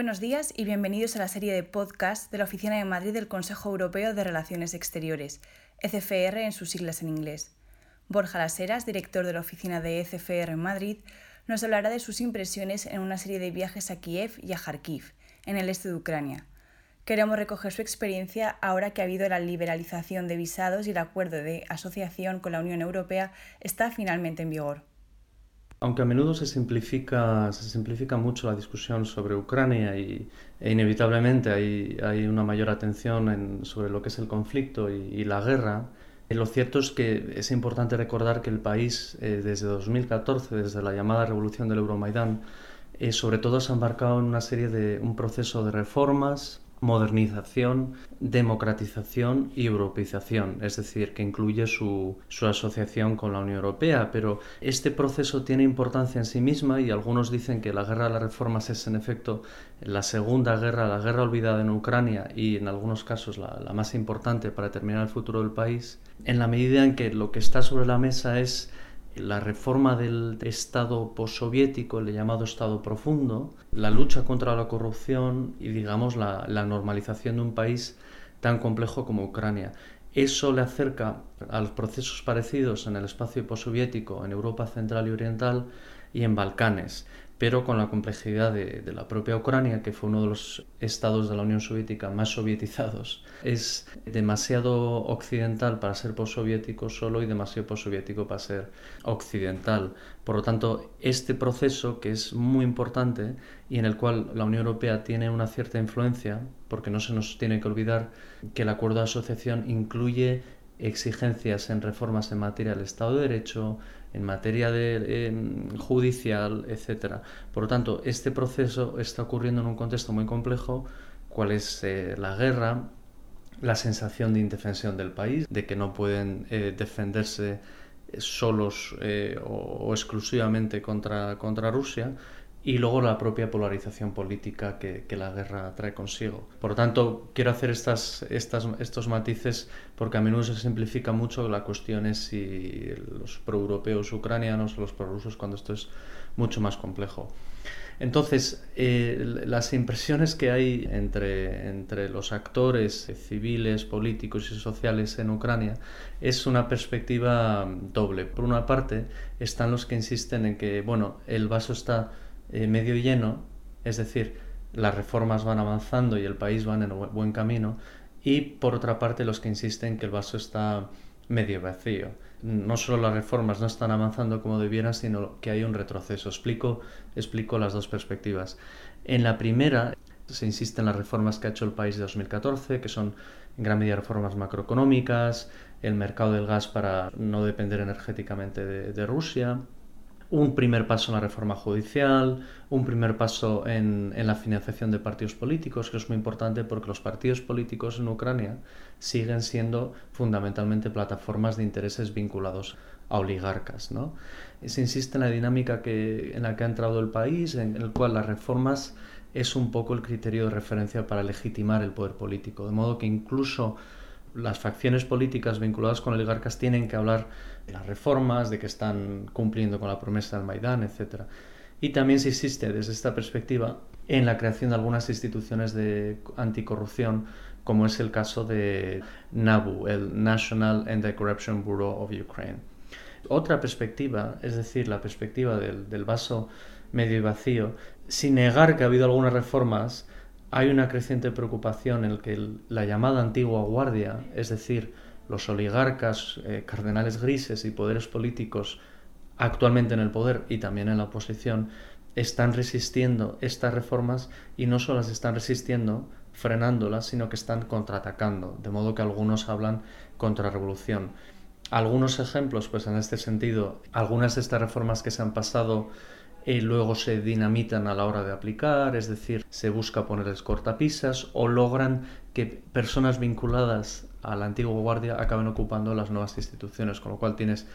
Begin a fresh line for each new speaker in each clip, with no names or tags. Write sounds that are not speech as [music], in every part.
buenos días y bienvenidos a la serie de podcast de la Oficina de Madrid del Consejo Europeo de Relaciones Exteriores, ECFR en sus siglas en inglés. Borja Laseras, director de la oficina de ECFR en Madrid, nos hablará de sus impresiones en una serie de viajes a Kiev y a Kharkiv, en el este de Ucrania. Queremos recoger su experiencia ahora que ha habido la liberalización de visados y el acuerdo de asociación con la Unión Europea está finalmente en vigor.
Aunque a menudo se simplifica, mucho la discusión sobre Ucrania y, e inevitablemente hay, hay, una mayor atención sobre lo que es el conflicto y, la guerra, eh, lo cierto es que es importante recordar que el país eh, desde 2014, desde la llamada revolución del Euromaidán, eh, sobre todo se ha embarcado en una serie de un proceso de reformas modernización, democratización y europeización, es decir, que incluye su, asociación con la Unión Europea. Pero este proceso tiene importancia en sí misma y algunos dicen que la guerra de las reformas es en efecto la segunda guerra, la guerra olvidada en Ucrania y en algunos casos la, la más importante para determinar el futuro del país, en la medida en que lo que está sobre la mesa es la reforma del Estado postsoviético, el llamado Estado profundo, la lucha contra la corrupción y, digamos, la, normalización de un país tan complejo como Ucrania. Eso le acerca a los procesos parecidos en el espacio postsoviético, en Europa Central y Oriental y en Balcanes pero con la complejidad de, la propia Ucrania, que fue uno de los estados de la Unión Soviética más sovietizados, [laughs] es demasiado occidental para ser postsoviético solo y demasiado postsoviético para ser occidental. Por lo tanto, este proceso, que es muy importante y en el cual la Unión Europea tiene una cierta influencia, porque no se nos tiene que olvidar que el acuerdo de asociación incluye exigencias en reformas en materia del Estado de Derecho, en materia de, judicial, etc. Por lo tanto, este proceso está ocurriendo en un contexto muy complejo, cuál es eh, la guerra, la sensación de indefensión del país, de que no pueden eh, defenderse solos eh, o, o, exclusivamente contra, contra Rusia, y luego la propia polarización política que, la guerra trae consigo. Por lo tanto, quiero hacer estas, estos matices porque a menudo se simplifica mucho la cuestión es si los proeuropeos ucranianos o los prorrusos cuando esto es mucho más complejo. Entonces, eh, las impresiones que hay entre, entre los actores civiles, políticos y sociales en Ucrania es una perspectiva doble. Por una parte, están los que insisten en que, bueno, el vaso está eh, medio lleno, es decir, las reformas van avanzando y el país va en buen camino, y por otra parte los que insisten que el vaso está medio vacío. No solo las reformas no están avanzando como debieran, sino que hay un retroceso. Explico, explico las dos perspectivas. En la primera se insiste en las reformas que ha hecho el país de 2014, que son en gran medida reformas macroeconómicas, el mercado del gas para no depender energéticamente de Rusia, un primer paso en la reforma judicial, un primer paso en, la financiación de partidos políticos, que es muy importante porque los partidos políticos en Ucrania siguen siendo fundamentalmente plataformas de intereses vinculados a oligarcas. ¿no? Se insiste en la dinámica que, en la que ha entrado el país, en el cual las reformas es un poco el criterio de referencia para legitimar el poder político, de modo que incluso las facciones políticas vinculadas con oligarcas tienen que hablar de las reformas, de que están cumpliendo con la promesa del Maidán, etc. Y también se insiste desde esta perspectiva en la creación de algunas instituciones de anticorrupción, como es el caso de NABU, el National Anti-Corruption Bureau of Ukraine. Otra perspectiva, es decir, la perspectiva del, del vaso medio y vacío, sin negar que ha habido algunas reformas, hay una creciente preocupación en que la llamada antigua guardia, es decir, los oligarcas, eh, cardenales grises y poderes políticos actualmente en el poder y también en la oposición, están resistiendo estas reformas y no solo las están resistiendo, frenándolas, sino que están contraatacando, de modo que algunos hablan contra revolución. Algunos ejemplos, pues en este sentido, algunas de estas reformas que se han pasado luego se dinamitan a la hora de aplicar, es decir, se busca ponerles cortapisas o logran que personas vinculadas a la antigua guardia acaben ocupando las nuevas instituciones, con lo cual tienes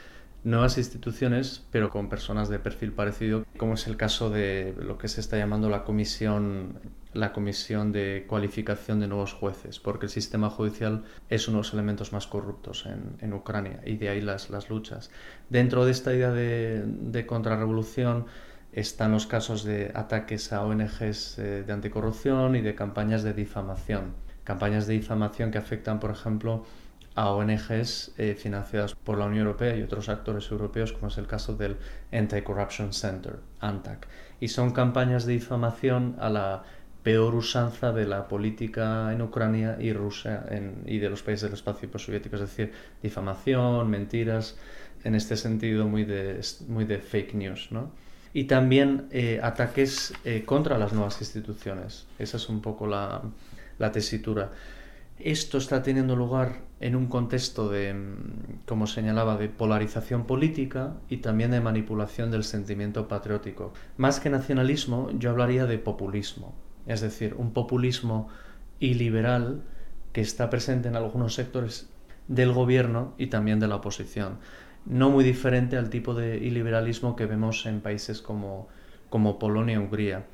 nuevas instituciones, pero con personas de perfil parecido, como es el caso de lo que se está llamando la comisión, la comisión de cualificación de nuevos jueces, porque el sistema judicial es uno de los elementos más corruptos en, Ucrania y de ahí las, las luchas. Dentro de esta idea de, de contrarrevolución, están los casos de ataques a ONGs eh, de anticorrupción y de campañas de difamación. Campañas de difamación que afectan, por ejemplo, a ONGs eh, financiadas por la Unión Europea y otros actores europeos, como es el caso del Anti-Corruption Center, ANTAC. Y son campañas de difamación a la peor usanza de la política en Ucrania y Rusia y de los países del espacio postsoviético, es decir, difamación, mentiras, en este sentido muy de, muy de fake news. ¿no? Y también eh, ataques eh, contra las nuevas instituciones. Esa es un poco la, la tesitura. Esto está teniendo lugar en un contexto de, mm, como señalaba, de polarización política y también de manipulación del sentimiento patriótico. Más que nacionalismo, yo hablaría de populismo es decir, un populismo iliberal que está presente en algunos sectores del gobierno y también de la oposición. No muy diferente al tipo de iliberalismo que vemos en países como, como Polonia y Hungría.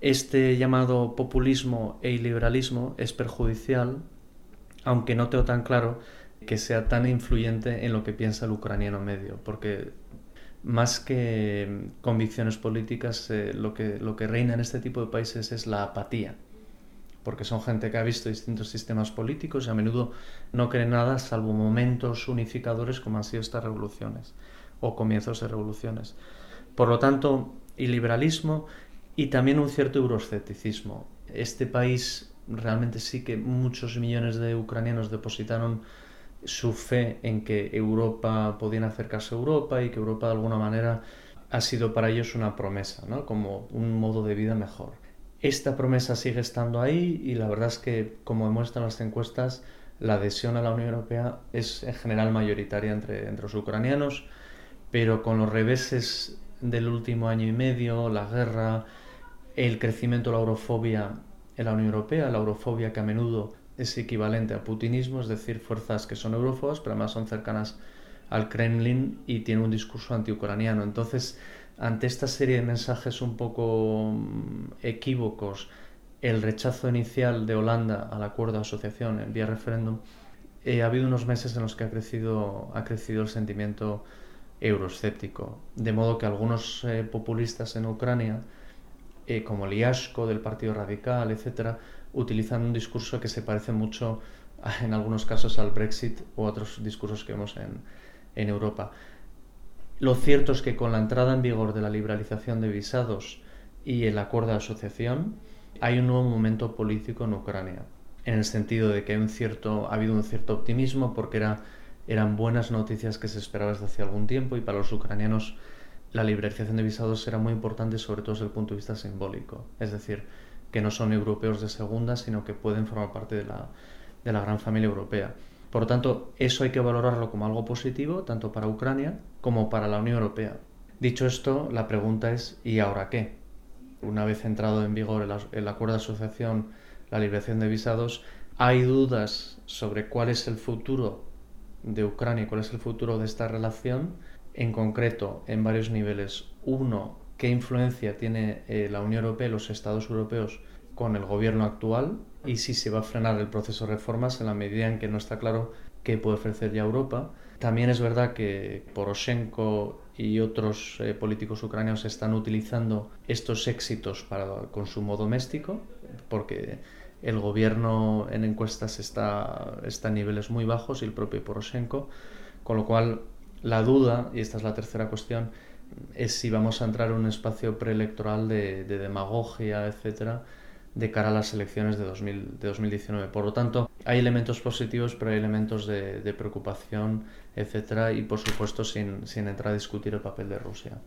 Este llamado populismo e iliberalismo es perjudicial, aunque no tengo tan claro que sea tan influyente en lo que piensa el ucraniano medio, porque más que convicciones políticas, eh, lo, que, lo que reina en este tipo de países es la apatía, porque son gente que ha visto distintos sistemas políticos y a menudo no cree nada salvo momentos unificadores como han sido estas revoluciones o comienzos de revoluciones. Por lo tanto, y y también un cierto euroscepticismo. Este país realmente sí que muchos millones de ucranianos depositaron su fe en que Europa podían acercarse a Europa y que Europa de alguna manera ha sido para ellos una promesa, ¿no? como un modo de vida mejor. Esta promesa sigue estando ahí y la verdad es que, como demuestran las encuestas, la adhesión a la Unión Europea es en general mayoritaria entre, entre los ucranianos, pero con los reveses del último año y medio, la guerra, el crecimiento de la eurofobia en la Unión Europea, la eurofobia que a menudo es equivalente a putinismo, es decir, fuerzas que son eurofobas, pero además son cercanas al Kremlin y tienen un discurso antiucraniano. Entonces, ante esta serie de mensajes un poco mm, equívocos, el rechazo inicial de Holanda al acuerdo de asociación en vía referéndum, eh, ha habido unos meses en los que ha crecido, ha crecido el sentimiento euroescéptico, de modo que algunos eh, populistas en Ucrania, eh, como Liashko del Partido Radical, etcétera, utilizan un discurso que se parece mucho [laughs] en algunos casos al Brexit o otros discursos que vemos en Europa. Lo cierto es que con la entrada en vigor de la liberalización de visados y el acuerdo de asociación, hay un nuevo momento político en Ucrania, en el sentido de que hay un cierto, ha habido un cierto optimismo porque era, eran buenas noticias que se esperaban desde hace algún tiempo y para los ucranianos la liberalización de visados era muy importante sobre todo desde el punto de vista simbólico. Es decir, que no son europeos de segunda, sino que pueden formar parte de la gran familia europea. Por lo tanto, eso hay que valorarlo como algo positivo, tanto para Ucrania como para la Unión Europea. Dicho esto, la pregunta es ¿y ahora qué? Una vez entrado en vigor el, acuerdo de asociación, la liberación de visados, hay dudas sobre cuál es el futuro de Ucrania y cuál es el futuro de esta relación, en concreto en varios niveles. Uno, qué influencia tiene eh, la Unión Europea y los Estados europeos con el gobierno actual y si se va a frenar el proceso de reformas en la medida en que no está claro qué puede ofrecer ya Europa. También es verdad que Poroshenko y otros eh, políticos ucranianos están utilizando estos éxitos para consumo doméstico, porque el gobierno en encuestas está, está a niveles muy bajos y el propio Poroshenko, con lo cual la duda, y esta es la tercera cuestión, es si vamos a entrar en un espacio preelectoral de, demagogia, etcétera, de cara a las elecciones de, 2019. Por lo tanto, hay elementos positivos, pero hay elementos de, preocupación, etcétera, y por supuesto sin, sin entrar a discutir el papel de Rusia.